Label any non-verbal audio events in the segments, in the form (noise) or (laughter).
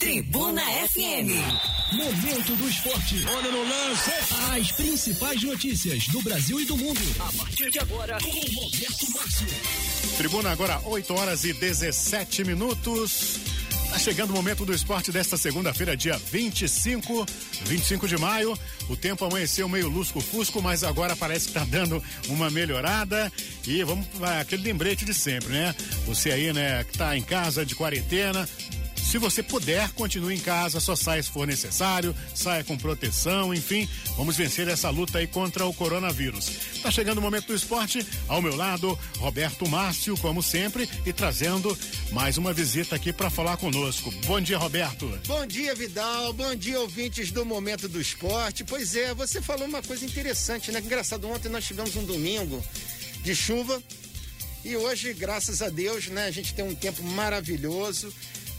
Tribuna FM. Momento do esporte. Olha no lance. As principais notícias do Brasil e do mundo. A partir de agora, com Roberto Márcio. Tribuna agora 8 horas e 17 minutos. Tá chegando o momento do esporte desta segunda-feira, dia 25, 25 de maio. O tempo amanheceu meio lusco-fusco, mas agora parece que tá dando uma melhorada. E vamos aquele lembrete de sempre, né? Você aí, né, que tá em casa de quarentena, se você puder, continue em casa, só saia se for necessário, saia com proteção, enfim, vamos vencer essa luta aí contra o coronavírus. Tá chegando o momento do esporte, ao meu lado, Roberto Márcio, como sempre, e trazendo mais uma visita aqui para falar conosco. Bom dia, Roberto. Bom dia, Vidal. Bom dia, ouvintes do Momento do Esporte. Pois é, você falou uma coisa interessante, né? Engraçado, ontem nós tivemos um domingo de chuva e hoje, graças a Deus, né, a gente tem um tempo maravilhoso.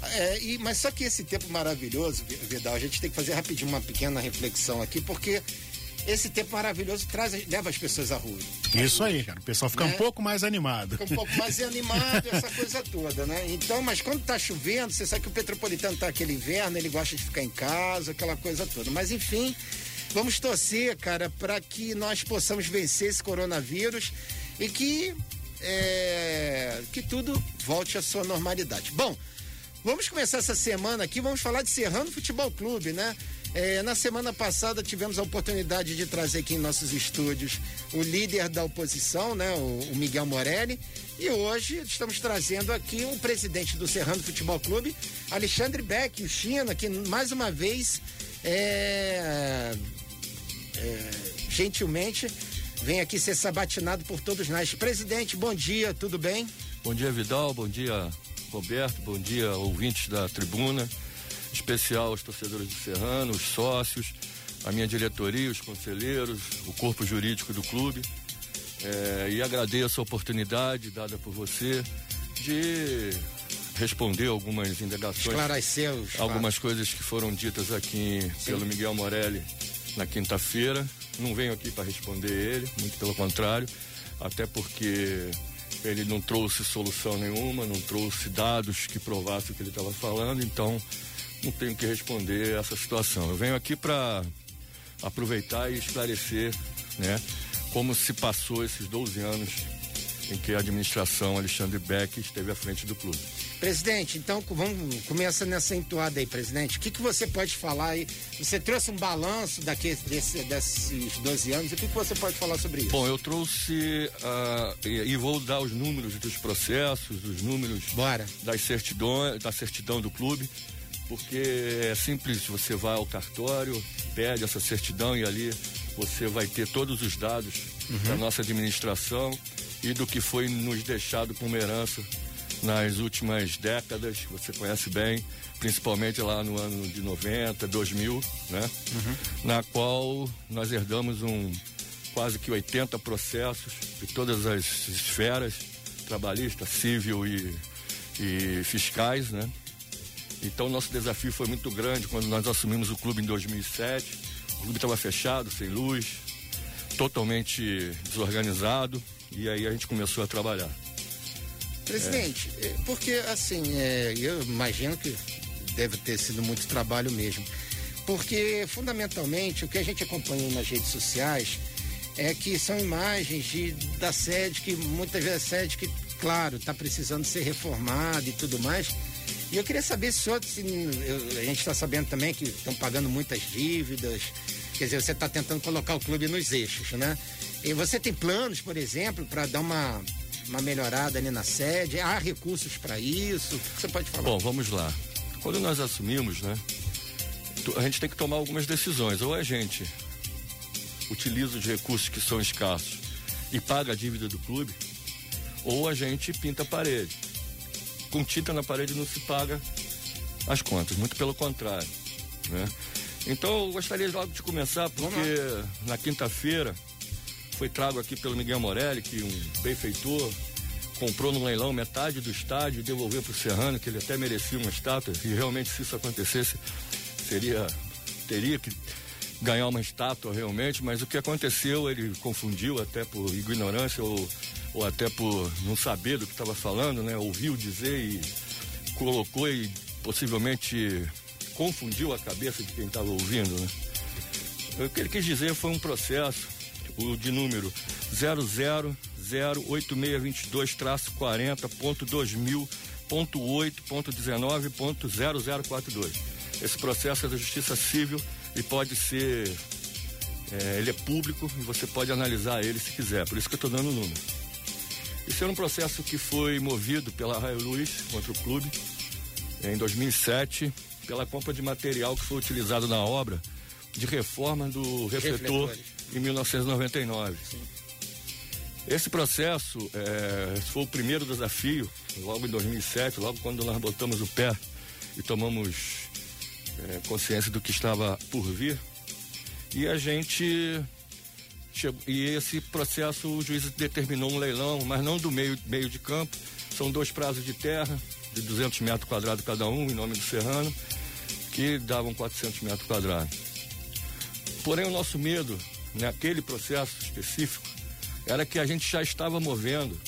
É, e, mas só que esse tempo maravilhoso, Vidal, a gente tem que fazer rapidinho uma pequena reflexão aqui, porque esse tempo maravilhoso traz, leva as pessoas à rua. Isso aí, cara. O pessoal fica né? um pouco mais animado. Fica um pouco mais animado, essa coisa toda, né? Então, mas quando tá chovendo, você sabe que o Petropolitano tá aquele inverno, ele gosta de ficar em casa, aquela coisa toda. Mas enfim, vamos torcer, cara, para que nós possamos vencer esse coronavírus e que, é, que tudo volte à sua normalidade. Bom, Vamos começar essa semana aqui, vamos falar de Serrano Futebol Clube, né? É, na semana passada tivemos a oportunidade de trazer aqui em nossos estúdios o líder da oposição, né, o, o, Miguel Morelli, e hoje estamos trazendo aqui o presidente do Serrano Futebol Clube, Alexandre Beck, o China, que mais uma vez é, é, gentilmente vem aqui ser sabatinado por todos nós. Presidente, bom dia, tudo bem? Bom dia, Vidal, bom dia Roberto, bom dia, ouvintes da tribuna, especial aos torcedores do Serrano, os sócios, a minha diretoria, os conselheiros, o corpo jurídico do clube. É, e agradeço a oportunidade dada por você de responder algumas indagações. Esclarecer Algumas coisas que foram ditas aqui Sim. pelo Miguel Morelli na quinta-feira. Não venho aqui para responder ele, muito pelo contrário, até porque ele não trouxe solução nenhuma, não trouxe dados que provassem o que ele estava falando, então não tenho que responder essa situação. Eu venho aqui para aproveitar e esclarecer, né, como se passou esses 12 anos em que a administração Alexandre Beck esteve à frente do clube. Presidente, então vamos começa nessa entoada aí, presidente. O que, que você pode falar aí? Você trouxe um balanço daqui, desse, desses 12 anos, o que, que você pode falar sobre isso? Bom, eu trouxe uh, e, e, vou dar os números dos processos, os números Bora. das certidões, da certidão do clube, porque é simples, você vai ao cartório, pede essa certidão e ali você vai ter todos os dados uhum. da nossa administração e do que foi nos deixado como herança nas últimas décadas, você conhece bem, principalmente lá no ano de 90, 2000, né? Uhum. Na qual nós herdamos um quase que 80 processos de todas as esferas, trabalhista, civil e, e fiscais, né? Então nosso desafio foi muito grande quando nós assumimos o clube em 2007. O clube estava fechado, sem luz, totalmente desorganizado e aí a gente começou a trabalhar. Presidente, é. porque assim, é, eu imagino que deve ter sido muito trabalho mesmo. Porque fundamentalmente o que a gente acompanha nas redes sociais é que são imagens de, da sede que muitas vezes a sede que, claro, está precisando ser reformada e tudo mais. E eu queria saber se, se a gente está sabendo também que estão pagando muitas dívidas. Quer dizer, você está tentando colocar o clube nos eixos, né? E você tem planos, por exemplo, para dar uma uma melhorada ali na sede? Há recursos para isso? O que você pode falar? Bom, vamos lá. Quando nós assumimos, né, a gente tem que tomar algumas decisões. Ou a gente utiliza os recursos que são escassos e paga a dívida do clube, ou a gente pinta a parede. Com tinta na parede não se paga as contas, muito pelo contrário. Né? Então eu gostaria logo de começar, porque na quinta-feira foi trago aqui pelo Miguel Morelli, que um benfeitor comprou no leilão metade do estádio devolveu para o Serrano, que ele até merecia uma estátua, e realmente se isso acontecesse, seria, teria que ganhar uma estátua realmente, mas o que aconteceu, ele confundiu até por ignorância ou, ou até por não saber do que estava falando, né? Ouviu dizer e colocou e possivelmente confundiu a cabeça de quem estava ouvindo, né? O que ele quis dizer foi um processo, o de número 0008622-40.2000.8.19.0042. Esse processo é da Justiça Civil e pode ser. É, ele é público e você pode analisar ele se quiser, por isso que eu estou dando o número. Esse era um processo que foi movido pela Raio Luz contra o clube em 2007, pela compra de material que foi utilizado na obra de reforma do refletor Refletores. Em 1999. Sim. Esse processo é, foi o primeiro desafio, logo em 2007, logo quando nós botamos o pé e tomamos é, consciência do que estava por vir. E a gente e esse processo o juiz determinou um leilão, mas não do meio, meio de campo. São dois prazos de terra, de 200 metros quadrados cada um, em nome do Serrano, que davam 400 metros quadrados. Porém, o nosso medo, naquele processo específico, era que a gente já estava movendo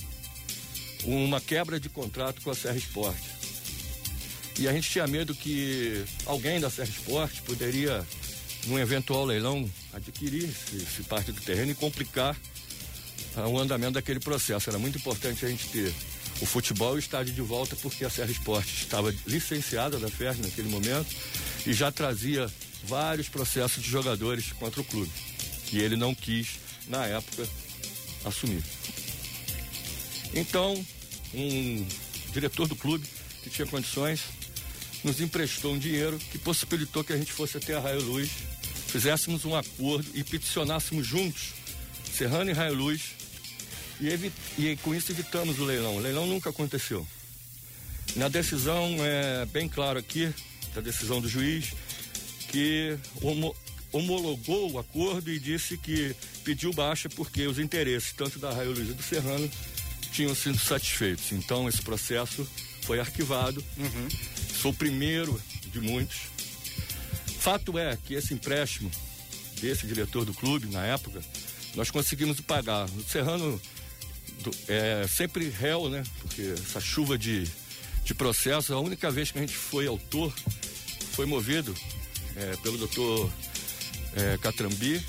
uma quebra de contrato com a Serra Esporte. E a gente tinha medo que alguém da Serra Esporte poderia, num eventual leilão, adquirir esse, esse parte do terreno e complicar ah, o andamento daquele processo. Era muito importante a gente ter o futebol e o estádio de volta, porque a Serra Esporte estava licenciada da FERJ naquele momento e já trazia vários processos de jogadores contra o clube. E ele não quis, na época, assumir. Então, um diretor do clube, que tinha condições, nos emprestou um dinheiro que possibilitou que a gente fosse até a Raio Luz, fizéssemos um acordo e peticionássemos juntos, Serrano e Raio Luz, e, e com isso evitamos o leilão. O leilão nunca aconteceu. Na decisão, é bem claro aqui, da decisão do juiz, que homologou o acordo e disse que pediu baixa porque os interesses, tanto da Raio Luiz e do Serrano, tinham sido satisfeitos. Então, esse processo foi arquivado. Uhum. Sou o primeiro de muitos. Fato é que esse empréstimo desse diretor do clube, na época, nós conseguimos pagar. O Serrano é sempre réu, né? Porque essa chuva de, de processo, a única vez que a gente foi autor, foi movido é, pelo doutor é, Catrambi,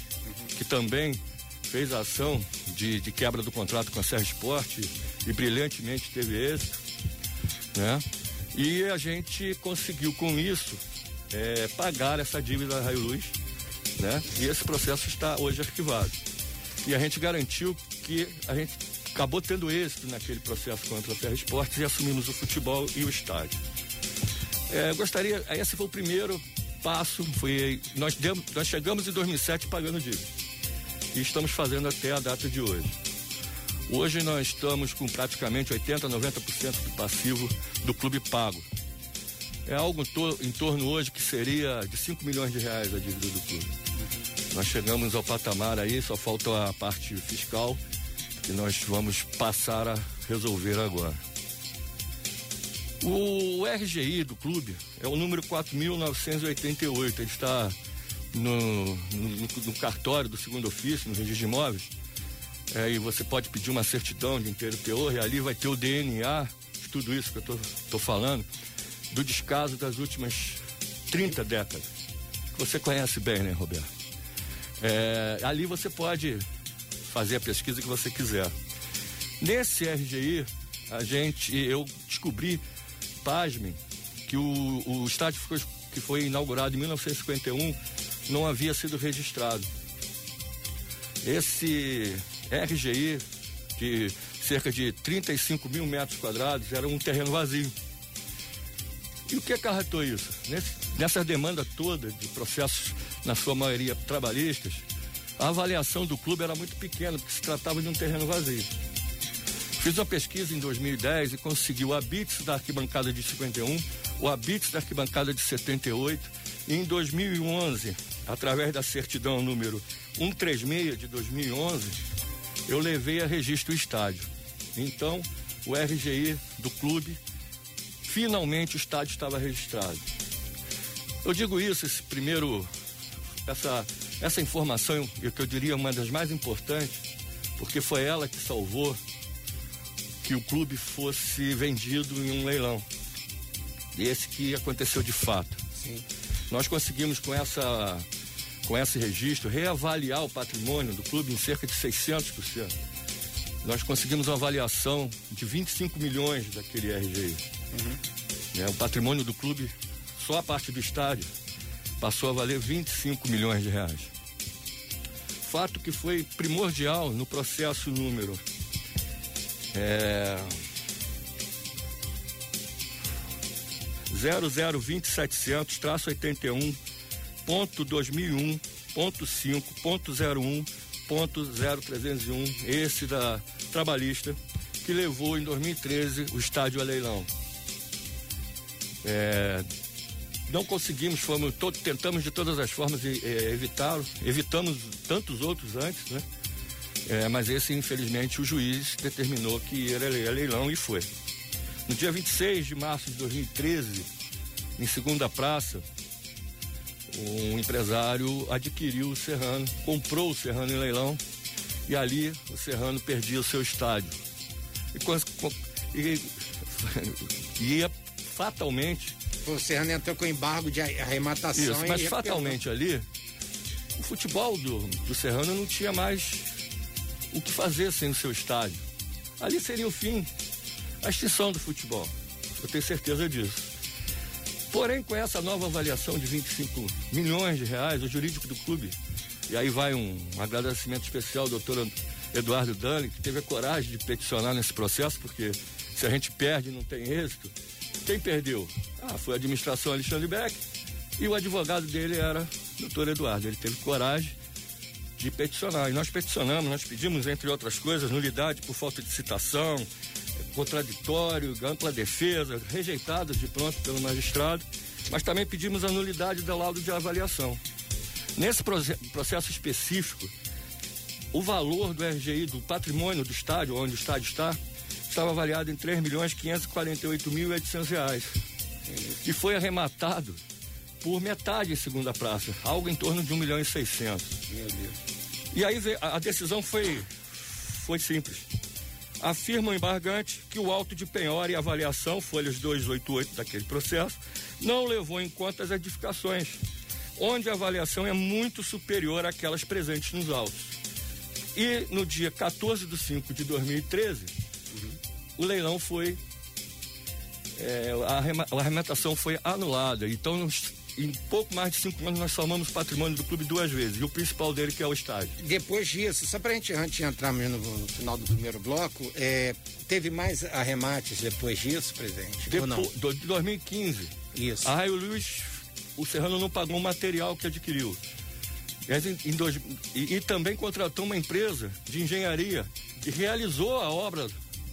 que também fez a ação de, de, quebra do contrato com a Serra Esporte e brilhantemente teve êxito, né? E a gente conseguiu com isso é, pagar essa dívida da Raio Luz, né? E esse processo está hoje arquivado. E a gente garantiu que a gente acabou tendo êxito naquele processo contra a Serra Esportes e assumimos o futebol e o estádio. É, gostaria, esse foi o primeiro passo foi nós demos, nós chegamos em 2007 pagando dívida e estamos fazendo até a data de hoje. Hoje nós estamos com praticamente 80, 90% do passivo do clube pago. É algo em torno hoje que seria de 5 milhões de reais a dívida do clube. Nós chegamos ao patamar aí, só falta a parte fiscal que nós vamos passar a resolver agora. O RGI do clube é o número 4.988. Ele está no, no, no, cartório do segundo ofício, no registro de imóveis. É, e você pode pedir uma certidão de inteiro teor e ali vai ter o DNA, tudo isso que eu estou falando, do descaso das últimas 30 décadas. Que você conhece bem, né, Roberto? É, ali você pode fazer a pesquisa que você quiser. Nesse RGI, a gente, eu descobri que o, o estádio que foi inaugurado em 1951 não havia sido registrado. Esse RGI, de cerca de 35 mil metros quadrados, era um terreno vazio. E o que acarretou isso? Nessa demanda toda de processos, na sua maioria trabalhistas, a avaliação do clube era muito pequena, porque se tratava de um terreno vazio. Fiz uma pesquisa em 2010 e consegui o habits da arquibancada de 51, o habits da arquibancada de 78 e em 2011, através da certidão número 136 de 2011, eu levei a registro o estádio. Então, o RGI do clube, finalmente o estádio estava registrado. Eu digo isso, esse primeiro, essa, essa informação, que eu diria uma das mais importantes, porque foi ela que salvou que o clube fosse vendido em um leilão. Esse que aconteceu de fato. Sim. Nós conseguimos com essa com esse registro reavaliar o patrimônio do clube em cerca de 600%. Nós conseguimos uma avaliação de 25 milhões daquele RGI. Uhum. É, o patrimônio do clube, só a parte do estádio, passou a valer 25 milhões de reais. Fato que foi primordial no processo número é, 0020700 traço 81 ponto 2001 ponto 5 ponto 01 ponto 0301 esse da trabalhista que levou em 2013 o estádio a leilão. É, não conseguimos fomos todo, tentamos de todas as formas é, evitá-lo evitamos tantos outros antes né é, mas esse infelizmente o juiz determinou que era leilão e foi no dia 26 de março de 2013 em segunda praça um empresário adquiriu o Serrano, comprou o Serrano em leilão e ali o Serrano perdia o seu estádio. E, e, (laughs) ia fatalmente. O Serrano entrou com embargo de arrematação. Isso, mas fatalmente ali, o futebol do, do Serrano não tinha mais o que fazer sem o seu estádio. Ali seria o fim, a extinção do futebol. Eu tenho certeza disso. Porém, com essa nova avaliação de 25 milhões de reais, o jurídico do clube, e aí vai um, agradecimento especial ao doutor Eduardo Dani, que teve a coragem de peticionar nesse processo, porque se a gente perde não tem êxito, quem perdeu? Ah, foi a administração Alexandre Beck e o advogado dele era o doutor Eduardo. Ele teve coragem de peticionar. E nós peticionamos, nós pedimos, entre outras coisas, nulidade por falta de citação, contraditório, ampla defesa, rejeitadas de pronto pelo magistrado, mas também pedimos a nulidade do laudo de avaliação. Nesse processo específico, o valor do RGI, do patrimônio do estádio, onde o estádio está, estava avaliado em R$ milhões mil reais. E foi arrematado por metade em segunda praça, algo em torno de 1 milhão e 600. Meu Deus. E aí a decisão foi, foi simples afirma o embargante que o auto de penhora e avaliação, folhas 288 daquele processo, não levou em conta as edificações, onde a avaliação é muito superior àquelas presentes nos autos. E no dia 14 de 5 de 2013, uhum. o leilão foi. É, a arrematação foi anulada. Então, em pouco mais de cinco anos nós somamos patrimônio do clube duas vezes, e o principal dele que é o estádio. Depois disso, só para a gente, antes de entrar no, no, final do primeiro bloco, é, teve mais arremates depois disso, presidente? Depois, de 2015. Isso. A Raio Luiz, o Serrano não pagou o material que adquiriu. Em, em dois, e, e também contratou uma empresa de engenharia que realizou a obra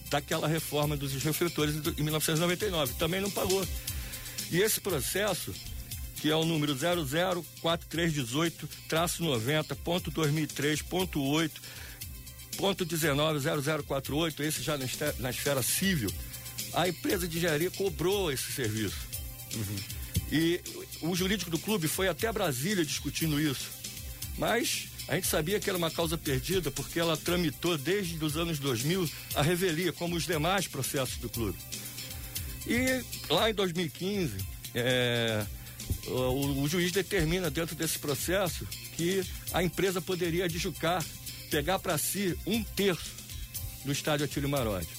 daquela reforma dos refletores em 1999. Também não pagou. E esse processo que é o número 004318-2003.8.190048, esse já na, na esfera civil, a empresa de engenharia cobrou esse serviço. Uhum. E o jurídico do clube foi até Brasília discutindo isso. Mas a gente sabia que era uma causa perdida porque ela tramitou desde os anos 2000 a revelia, como os demais processos do clube. E lá em 2015, é, o, o, juiz determina dentro desse processo que a empresa poderia adjucar, pegar para si um terço do estádio Atílio Marotti.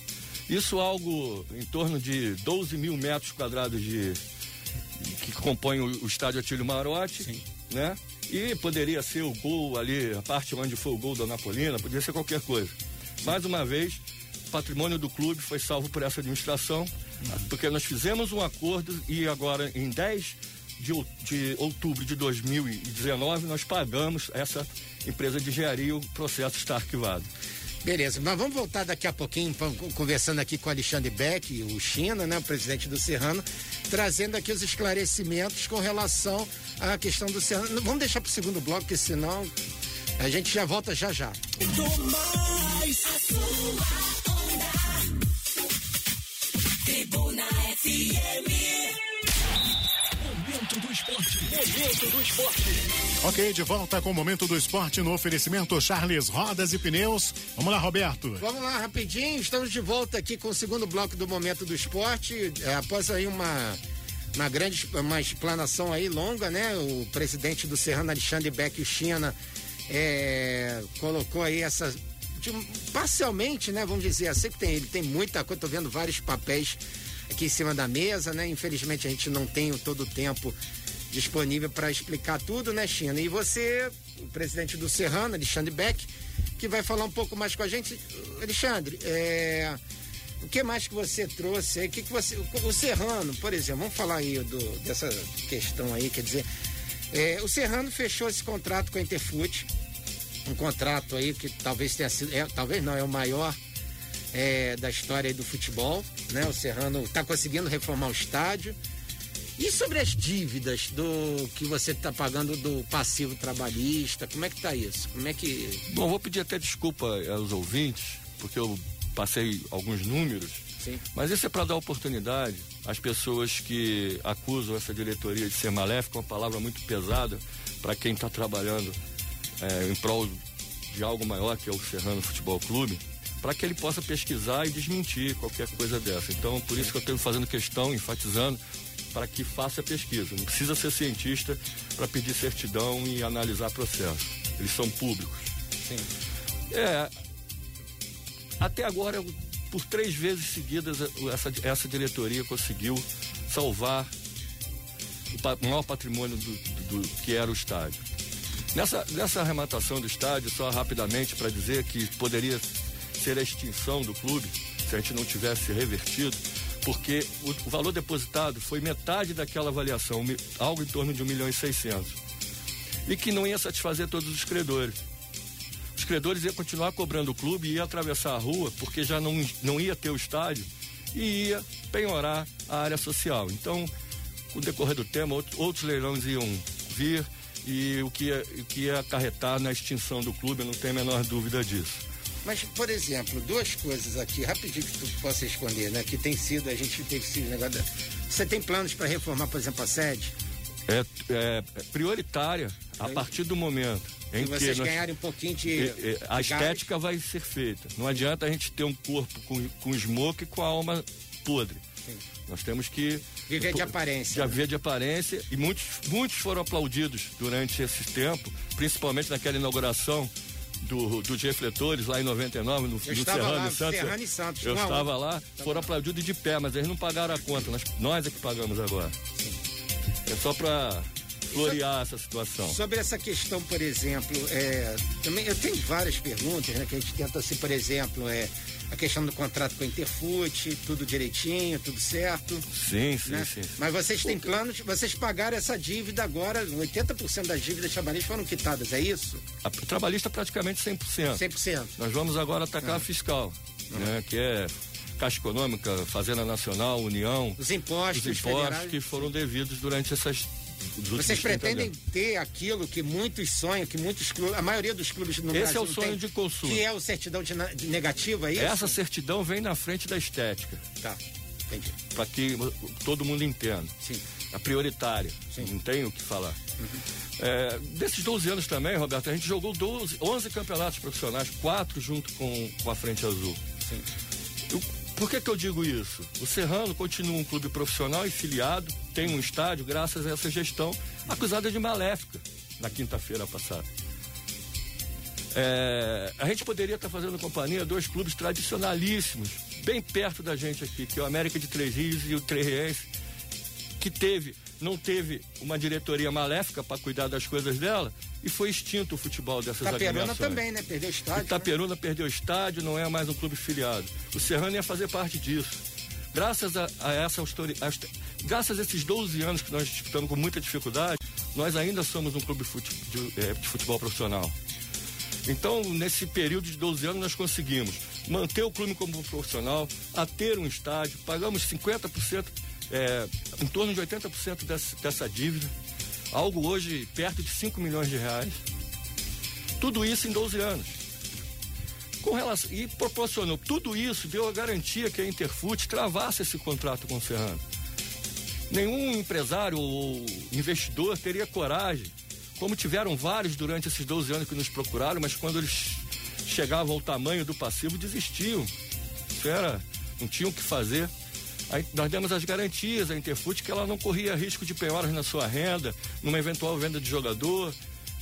Isso algo em torno de 12 mil metros quadrados de que compõe o, o estádio Atílio Marotti, Sim. né? E poderia ser o gol ali, a parte onde foi o gol da Napolina, poderia ser qualquer coisa. Mais uma vez, o patrimônio do clube foi salvo por essa administração, uhum. porque nós fizemos um acordo e agora em 10 de, de outubro de 2019, nós pagamos essa empresa de engenharia, o processo está arquivado. Beleza, mas vamos voltar daqui a pouquinho, conversando aqui com o Alexandre Beck, o China, né, o presidente do Serrano, trazendo aqui os esclarecimentos com relação à questão do Serrano. Vamos deixar para o segundo bloco, porque senão a gente já volta já já. Tribuna FM. Momento do esporte. Ok, de volta com o Momento do Esporte no oferecimento Charles Rodas e Pneus. Vamos lá, Roberto. Vamos lá, rapidinho. Estamos de volta aqui com o segundo bloco do Momento do Esporte. É, após aí uma uma grande uma explanação aí longa, né? O presidente do Serrano, Alexandre Beck China, é, colocou aí essa. De, parcialmente, né? Vamos dizer assim, que tem, ele tem muita coisa, tô vendo vários papéis aqui em cima da mesa, né? Infelizmente a gente não tem todo o tempo disponível para explicar tudo, né, China? E você, o presidente do Serrano, Alexandre Beck, que vai falar um pouco mais com a gente. Alexandre, é, o que mais que você trouxe aí? Que que você, o Serrano, por exemplo, vamos falar aí do, dessa questão aí, quer dizer, é, o Serrano fechou esse contrato com a Interfute, um contrato aí que talvez tenha sido, é, talvez não, é o maior é, da história do futebol, né? O Serrano está conseguindo reformar o estádio. E sobre as dívidas do que você está pagando do passivo trabalhista, como é que está isso? Como é que. Bom, vou pedir até desculpa aos ouvintes, porque eu passei alguns números, Sim. mas isso é para dar oportunidade às pessoas que acusam essa diretoria de ser maléfica, uma palavra muito pesada para quem está trabalhando é, em prol de algo maior que é o Serrano Futebol Clube, para que ele possa pesquisar e desmentir qualquer coisa dessa. Então, por isso que eu estou fazendo questão, enfatizando, para que faça a pesquisa. Não precisa ser cientista para pedir certidão e analisar processo. Eles são públicos. Sim. É, até agora, por três vezes seguidas, essa, essa diretoria conseguiu salvar o maior patrimônio do, do, do que era o estádio. Nessa, nessa arrematação do estádio, só rapidamente para dizer que poderia ser a extinção do clube se a gente não tivesse revertido, porque o, valor depositado foi metade daquela avaliação, algo em torno de 1 milhão e 600. E que não ia satisfazer todos os credores os credores iam continuar cobrando o clube, ia atravessar a rua, porque já não, não ia ter o estádio, e ia penhorar a área social. Então, com o decorrer do tema, outros, outros leilões iam vir e o que, ia, o que ia acarretar na extinção do clube, eu não tenho a menor dúvida disso. Mas, por exemplo, duas coisas aqui, rapidinho que tu possa esconder, né? Que tem sido, a gente teve esse negócio. Você tem planos para reformar, por exemplo, a sede? É, é prioritária a partir do momento em Se vocês que nós, ganharem um pouquinho de. a estética vai ser feita. Não adianta a gente ter um corpo com, com smoke e com a alma podre. Sim. Nós temos que. Viver de aparência. De né? viver de aparência. E muitos, muitos foram aplaudidos durante esse tempo, principalmente naquela inauguração do, dos refletores lá em 99, no, no Serrano, lá, e Santos. Serrano e Santos. Eu não, estava lá, foram aplaudidos de pé, mas eles não pagaram a conta. Nós, nós é que pagamos agora. É só para florear essa situação. Sobre essa questão, por exemplo, é, também eu tenho várias perguntas, né? Que a gente tenta assim, por exemplo, é a questão do contrato com a Interfute, tudo direitinho, tudo certo. Sim, sim, né? sim. Mas vocês têm planos, vocês pagaram essa dívida agora, 80% das dívidas trabalhistas foram quitadas, é isso? A trabalhista praticamente 100%. 100%. Nós vamos agora atacar Ah. a fiscal, né? Que é Caixa Econômica, Fazenda Nacional, União, Os impostos, os impostos que foram devidos durante essas Vocês 30 pretendem ter aquilo que muitos sonham, que muitos clubes, a maioria dos clubes no Esse Brasil é o sonho tem, de consumo. Que é o certidão de, de negativa, é isso? Essa certidão vem na frente da estética, Tá, entendi. para que todo mundo entenda. Sim. A prioritária, Sim. não tem o que falar. É, desses 12 anos também, Roberto, a gente jogou 12, 11 campeonatos profissionais, quatro junto com, com a Frente Azul. Sim. Eu- por que, que eu digo isso? O Serrano continua um clube profissional e filiado, tem um estádio graças a essa gestão acusada de maléfica na quinta-feira passada. É, a gente poderia estar fazendo companhia a dois clubes tradicionalíssimos, bem perto da gente aqui, que é o América de Três Rios e o Três que teve, não teve uma diretoria maléfica para cuidar das coisas dela e foi extinto o futebol dessas agremiações. também, né? Perdeu o estádio. Itaperuna perdeu o estádio, não é mais um clube filiado. O Serrano ia fazer parte disso. Graças a, a essa autori- a esta- graças a esses 12 anos que nós disputamos com muita dificuldade, nós ainda somos um clube fute- de, eh, de futebol profissional. Então, nesse período de 12 anos, nós conseguimos manter o clube como profissional, a ter um estádio, pagamos 50%, eh, em torno de 80% dessa, dessa dívida, algo hoje perto de 5 milhões de reais. Tudo isso em 12 anos. Com relação, e proporcionou tudo isso, deu a garantia que a Interfute travasse esse contrato com o Serrano. Nenhum empresário ou investidor teria coragem, como tiveram vários durante esses 12 anos que nos procuraram, mas quando eles chegavam ao tamanho do passivo, desistiam. Isso era, não tinham o que fazer. Nós demos as garantias à Interfute que ela não corria risco de penhoras na sua renda, numa eventual venda de jogador.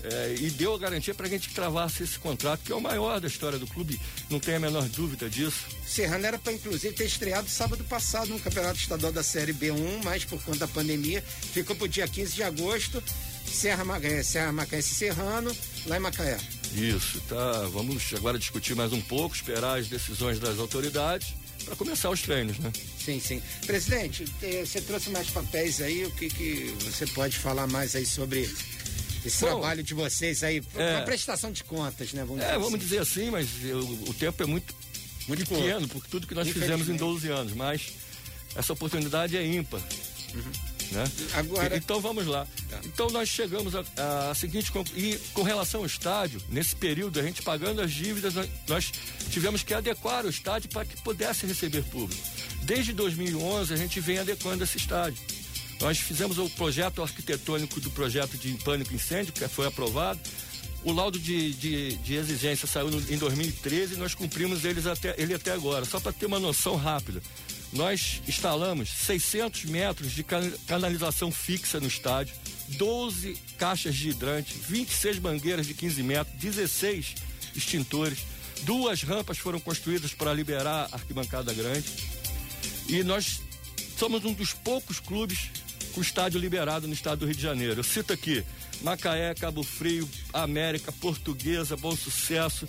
É, e deu a garantia para a gente que travasse esse contrato, que é o maior da história do clube, não tem a menor dúvida disso. Serrano era para, inclusive, ter estreado sábado passado no Campeonato Estadual da Série B1, mas por conta da pandemia ficou para o dia 15 de agosto. Serra, é, Serra Macaense Serrano, lá em Macaé. Isso, tá. Vamos agora discutir mais um pouco, esperar as decisões das autoridades para começar os treinos, né? Sim, sim. Presidente, eh, você trouxe mais papéis aí, o que, que você pode falar mais aí sobre esse Bom, trabalho de vocês aí, é, uma prestação de contas, né? Vamos é, dizer vamos assim. dizer assim, mas eu, o tempo é muito, muito pequeno, porque tudo que nós fizemos em 12 anos, mas essa oportunidade é ímpar. Uhum. Né? Agora... Então vamos lá. Tá. Então nós chegamos a, seguinte e com relação ao estádio, nesse período a gente pagando as dívidas, nós tivemos que adequar o estádio para que pudesse receber público. Desde 2011 a gente vem adequando esse estádio. Nós fizemos o projeto arquitetônico do projeto de pânico incêndio que foi aprovado. O laudo de, de, de exigência saiu no, em 2013 e nós cumprimos eles até, ele até agora. Só para ter uma noção rápida nós instalamos 600 metros de canalização fixa no estádio, 12 caixas de hidrante, 26 mangueiras de 15 metros, 16 extintores, duas rampas foram construídas para liberar a arquibancada grande. E nós somos um dos poucos clubes com estádio liberado no estado do Rio de Janeiro. Eu cito aqui Macaé, Cabo Frio, América, Portuguesa, Bom Sucesso,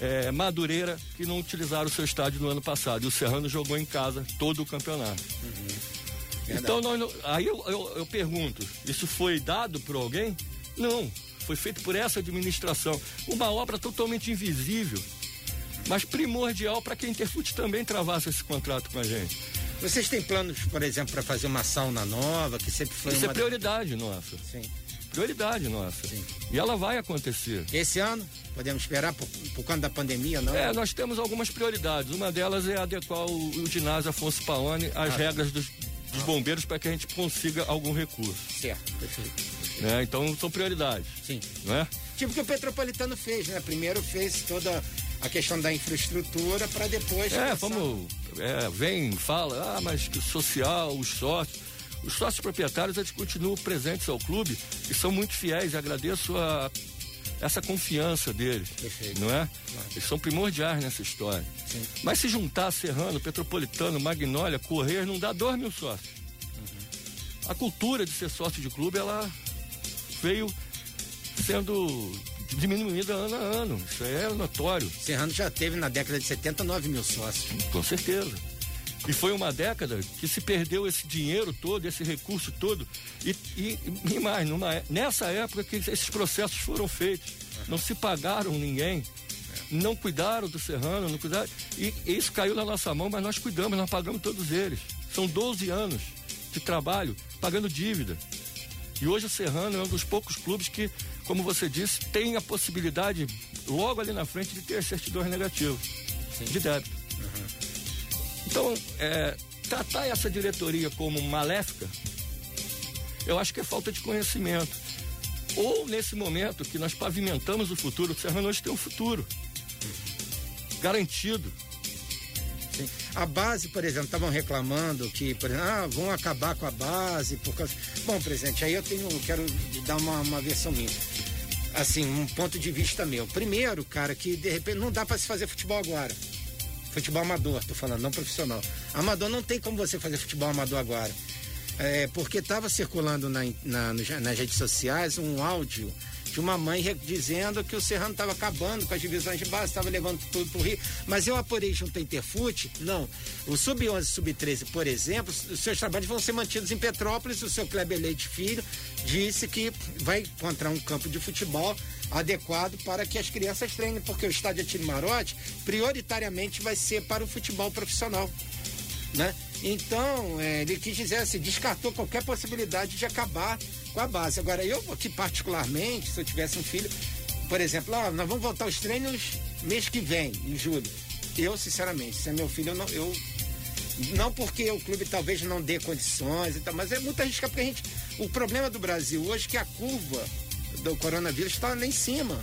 é, Madureira que não utilizaram o seu estádio no ano passado. E o Serrano jogou em casa todo o campeonato. Uhum. Então, nós, aí eu, eu, eu pergunto: isso foi dado por alguém? Não. Foi feito por essa administração. Uma obra totalmente invisível, mas primordial para que a Interfute também travasse esse contrato com a gente. Vocês têm planos, por exemplo, para fazer uma sauna nova, que sempre foi Isso é uma... é prioridade nossa. Sim prioridade nossa. Sim. E ela vai acontecer. Esse ano? Podemos esperar por, por conta da pandemia, não? É, nós temos algumas prioridades. Uma delas é adequar o, o ginásio Afonso Paone às ah, regras dos, dos ah. bombeiros para que a gente consiga algum recurso. Certo, perfeito. É, então são prioridades. Sim. Não é? Tipo que o Petropolitano fez, né? Primeiro fez toda a questão da infraestrutura para depois. É, vamos. É, vem, fala, ah, mas que social, os sócios. Os sócios proprietários eles continuam presentes ao clube e são muito fiéis. Agradeço a, essa confiança deles, Perfeito. não é? Eles são primordiais nessa história. Sim. Mas se juntar Serrano, Petropolitano, Magnólia, Correr, não dá dois mil sócios. Uhum. A cultura de ser sócio de clube, ela veio sendo diminuída ano a ano. Isso é notório. Serrano já teve na década de 79 mil sócios. Com certeza. E foi uma década que se perdeu esse dinheiro todo, esse recurso todo. E, e, e mais, numa, nessa época que esses processos foram feitos. Não se pagaram ninguém. Não cuidaram do Serrano, não cuidaram. E, e isso caiu na nossa mão, mas nós cuidamos, nós pagamos todos eles. São 12 anos de trabalho pagando dívida. E hoje o Serrano é um dos poucos clubes que, como você disse, tem a possibilidade, logo ali na frente, de ter certidões negativas de débito. Então, é, tratar essa diretoria como maléfica, eu acho que é falta de conhecimento. Ou nesse momento que nós pavimentamos o futuro, o Serrano hoje tem um futuro garantido. Sim. A base, por exemplo, estavam reclamando que, por exemplo, ah, vão acabar com a base por causa. Bom, presidente, aí eu tenho, quero dar uma, uma versão minha. Assim, um ponto de vista meu. Primeiro, cara, que de repente não dá para se fazer futebol agora. Futebol amador, tô falando, não profissional. Amador não tem como você fazer futebol amador agora. É, porque estava circulando na, na, nas redes sociais um áudio de uma mãe dizendo que o Serrano estava acabando com as divisões de base, estava levando tudo para o Rio. Mas eu apurei junto à Interfute, não. O Sub-11 e Sub-13, por exemplo, os seus trabalhos vão ser mantidos em Petrópolis. O seu Kleber Leite Filho disse que vai encontrar um campo de futebol adequado para que as crianças treinem, porque o estádio Atire Marote prioritariamente vai ser para o futebol profissional, né? Então, é, ele quis dizer assim, descartou qualquer possibilidade de acabar com a base. Agora, eu aqui particularmente, se eu tivesse um filho, por exemplo, ah, nós vamos voltar aos treinos mês que vem, em julho. Eu, sinceramente, se é meu filho, eu não, eu, não porque o clube talvez não dê condições mas é muito arriscado, porque a gente, o problema do Brasil hoje é que a curva do coronavírus está lá em cima.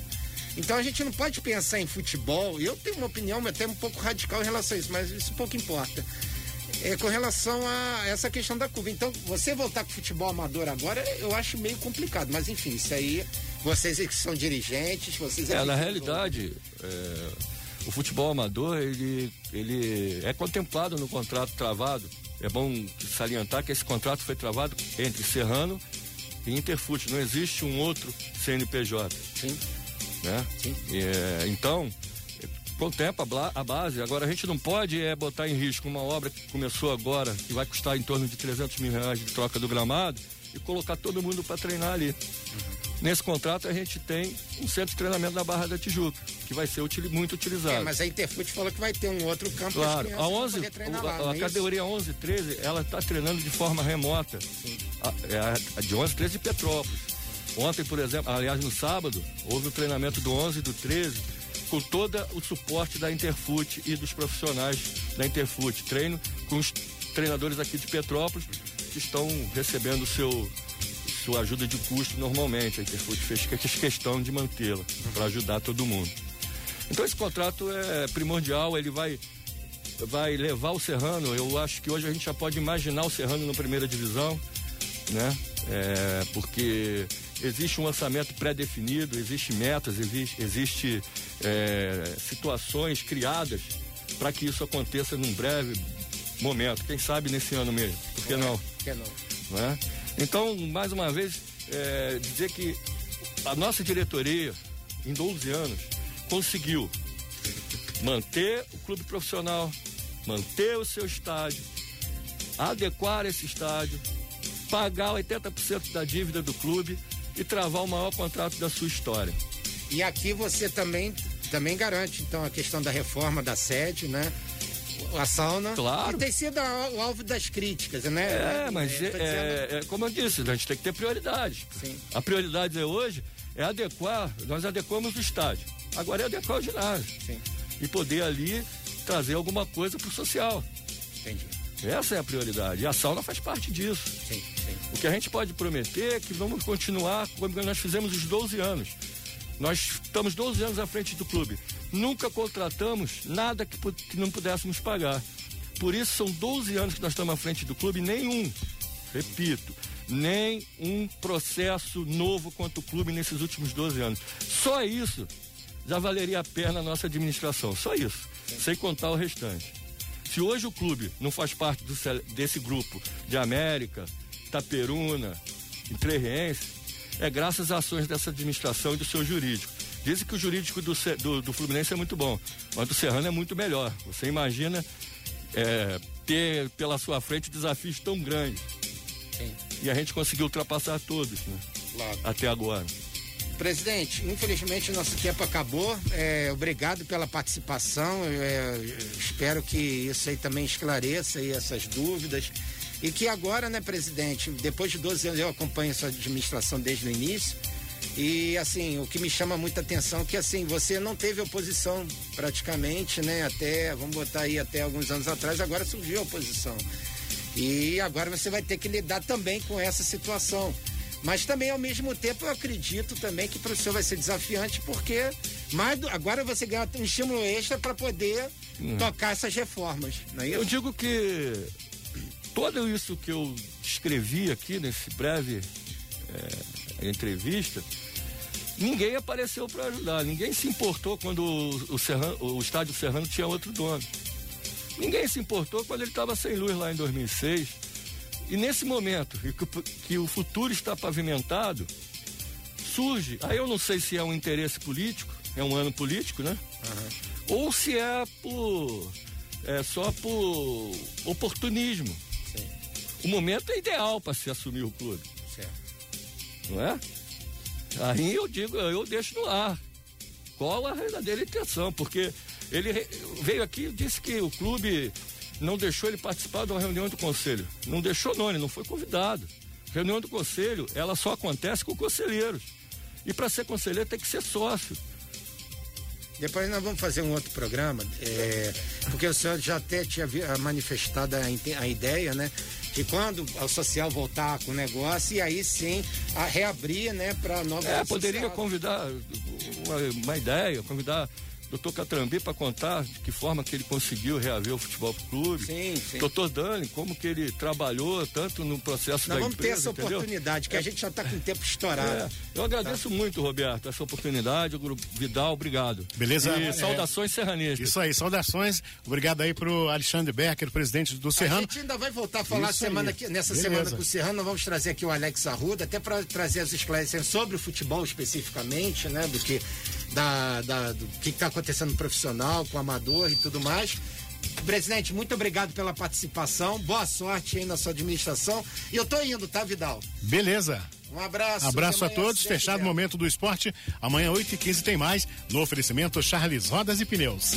Então a gente não pode pensar em futebol. Eu tenho uma opinião até um pouco radical em relação a isso, mas isso pouco importa. é com relação a essa questão da curva. Então, você voltar com futebol amador agora, eu acho meio complicado. Mas enfim, isso aí, vocês que são dirigentes, vocês. É, na realidade, é, o futebol amador ele, ele é contemplado no contrato travado. É bom salientar que esse contrato foi travado entre Serrano e Interfute. Não existe um outro CNPJ. Sim. Né? Sim. É, então, contempla a base. Agora, a gente não pode é, botar em risco uma obra que começou agora, que vai custar em torno de 300 mil reais de troca do gramado, e colocar todo mundo para treinar ali. Uhum. Nesse contrato, a gente tem um centro de treinamento da Barra da Tijuca, que vai ser util, muito utilizado. É, mas a Interfute falou que vai ter um outro campo claro. a 11, a, lá, a é categoria 11, 13, ela está treinando de forma remota. A, é a, de 11, 13 de Petrópolis. Ontem, por exemplo, aliás, no sábado, houve o treinamento do 11 e do 13 com todo o suporte da Interfute e dos profissionais da Interfute. Treino com os treinadores aqui de Petrópolis que estão recebendo seu sua ajuda de custo normalmente. A Interfute fez questão de mantê-la para ajudar todo mundo. Então esse contrato é primordial, ele vai vai levar o Serrano. Eu acho que hoje a gente já pode imaginar o Serrano na primeira divisão, né? É, porque existe um orçamento pré-definido, existe metas, existe, existe é, situações criadas para que isso aconteça num breve momento. Quem sabe nesse ano mesmo? Por que não? Por que não? não é? Então, mais uma vez, é, dizer que a nossa diretoria, em 12 anos, conseguiu manter o clube profissional, manter o seu estádio, adequar esse estádio, pagar 80% da dívida do clube e travar o maior contrato da sua história. E aqui você também, também garante, então, a questão da reforma da sede, né? A sauna. Claro. E tem sido o alvo das críticas, né? É, mas é, dizendo... é, é, como eu disse, a gente tem que ter prioridades. Sim. A prioridade é hoje é adequar, nós adequamos o estádio. Agora é adequar o ginásio. Sim. E poder ali trazer alguma coisa para o social. Entendi. Essa é a prioridade. E a sauna faz parte disso. Sim, sim. O que a gente pode prometer é que vamos continuar como nós fizemos os 12 anos. Nós estamos 12 anos à frente do clube. Nunca contratamos nada que, que não pudéssemos pagar. Por isso são 12 anos que nós estamos à frente do clube, nenhum, repito, nem um processo novo contra o clube nesses últimos 12 anos. Só isso já valeria a pena a nossa administração. Só isso. Sem contar o restante. Se hoje o clube não faz parte do, desse grupo de América, Itaperuna, Entrerriense, é graças às ações dessa administração e do seu jurídico. Dizem que o jurídico do, do, do Fluminense é muito bom, mas do Serrano é muito melhor. Você imagina é, ter pela sua frente desafios tão grandes. Sim. E a gente conseguiu ultrapassar todos, né? Claro. Até agora. Presidente, infelizmente nosso tempo acabou. É, obrigado pela participação. É, espero que isso aí também esclareça aí essas dúvidas. E que agora, né, presidente, depois de 12 anos eu acompanho essa administração desde o início. E assim, o que me chama muita atenção é que assim, você não teve oposição praticamente, né? Até, vamos botar aí até alguns anos atrás, agora surgiu a oposição. E agora você vai ter que lidar também com essa situação. Mas também, ao mesmo tempo, eu acredito também que para o senhor vai ser desafiante, porque mais do, agora você ganha um estímulo extra para poder hum. tocar essas reformas. Não é isso? Eu digo que tudo isso que eu escrevi aqui nesse breve é, entrevista, ninguém apareceu para ajudar, ninguém se importou quando o, o, Serrano, o estádio Serrano tinha outro dono. Ninguém se importou quando ele estava sem luz lá em 2006 e nesse momento que, que o futuro está pavimentado, surge, aí eu não sei se é um interesse político, é um ano político, né? Uhum. Ou se é por é só por oportunismo. O momento é ideal para se assumir o clube. Certo. Não é? Aí eu digo, eu deixo no ar. Qual a verdadeira intenção? Porque ele veio aqui e disse que o clube não deixou ele participar de uma reunião do conselho. Não deixou não, ele não foi convidado. Reunião do conselho, ela só acontece com conselheiros. E para ser conselheiro tem que ser sócio. Depois nós vamos fazer um outro programa, é, porque o senhor já até tinha manifestado a, a ideia, né? Que quando o social voltar com o negócio, e aí sim a reabrir, né, para nova. É, poderia convidar uma, uma ideia, convidar doutor Catrambê para contar de que forma que ele conseguiu reaver o futebol pro clube. Sim, sim. Doutor Dani, como que ele trabalhou tanto no processo Nós da vamos empresa, ter essa entendeu? oportunidade, que a gente já está com o tempo estourado. É, eu agradeço muito, Roberto, essa oportunidade. O Grupo Vidal, obrigado. Beleza? E É. saudações serranistas. Isso aí, saudações. Obrigado aí pro Alexandre Becker, presidente do A Serrano. gente ainda vai voltar a falar Isso semana aí. que- nessa Beleza. semana com o Serrano. Nós vamos trazer aqui o Alex Arruda, até para trazer as esclarecimentos sobre o futebol especificamente, né? Do que da, da- do que está acontecendo no profissional, com o amador e tudo mais. Presidente, muito obrigado pela participação. Boa sorte aí na sua administração. E eu tô indo, tá, Vidal? Beleza. Um abraço. Abraço a todos. Fechado o momento do esporte. Amanhã, 8h15, tem mais. No oferecimento Charles Rodas e Pneus.